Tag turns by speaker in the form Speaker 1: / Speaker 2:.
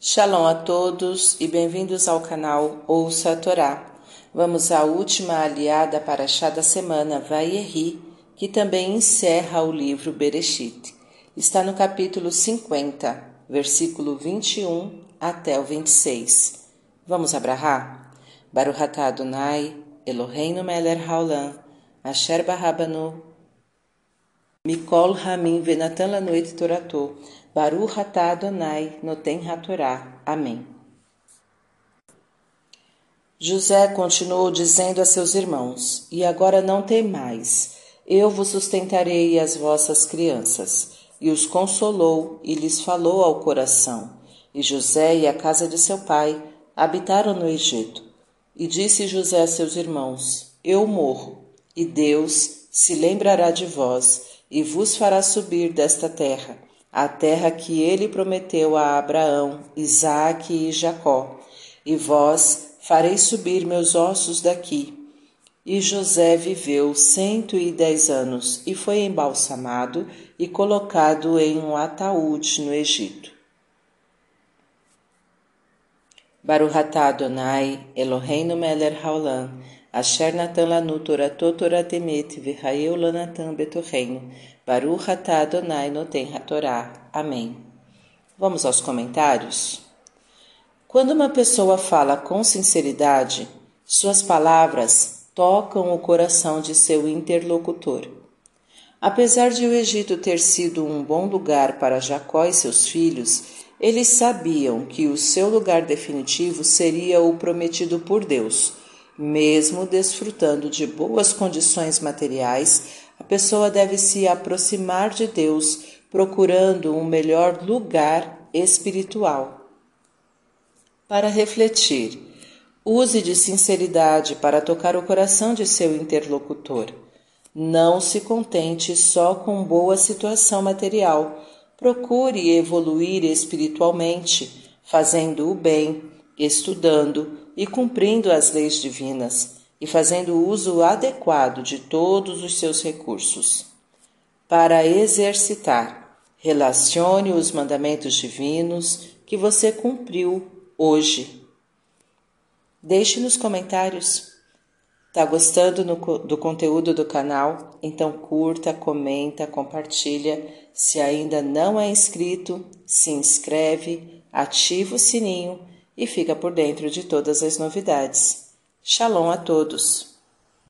Speaker 1: Shalom a todos e bem-vindos ao canal Ouça a Torá. Vamos à última aliada para chá da semana, Vayerri, que também encerra o livro Bereshit. Está no capítulo 50, versículo 21 até o 26. Vamos abrahar? Baruch atah Adonai, Eloheinu melech haolam, asher barabanu, mikol hamim venatan lanu et toratou, Baruch atah Adonai noten hatorá. Amém. José continuou dizendo a seus irmãos: E agora não temais, eu vos sustentarei as vossas crianças. E os consolou e lhes falou ao coração. E José e a casa de seu pai habitaram no Egito. E disse José a seus irmãos: Eu morro, e Deus se lembrará de vós e vos fará subir desta terra a terra que ele prometeu a Abraão, Isaque e Jacó, e vós fareis subir meus ossos daqui. E José viveu cento e dez anos e foi embalsamado e colocado em um ataúde no Egito. Baruch atah Adonai, Eloheinu melech haolam, asher natan lanu toratot toratemet v'chayeu lanatan betorreino, Baruch atah Adonai noten hatorá. Amém. Vamos aos comentários? Quando uma pessoa fala com sinceridade, suas palavras tocam o coração de seu interlocutor. Apesar de o Egito ter sido um bom lugar para Jacó e seus filhos, eles sabiam que o seu lugar definitivo seria o prometido por Deus. Mesmo desfrutando de boas condições materiais, a pessoa deve se aproximar de Deus procurando um melhor lugar espiritual. Para refletir, use de sinceridade para tocar o coração de seu interlocutor. Não se contente só com boa situação material. Procure evoluir espiritualmente, fazendo o bem, estudando e cumprindo as leis divinas e fazendo uso adequado de todos os seus recursos. Para exercitar, relacione os mandamentos divinos que você cumpriu hoje. Deixe nos comentários. Tá gostando no, do conteúdo do canal? Então curta, comenta, compartilha. Se ainda não é inscrito, se inscreve, ativa o sininho e fica por dentro de todas as novidades. Shalom a todos!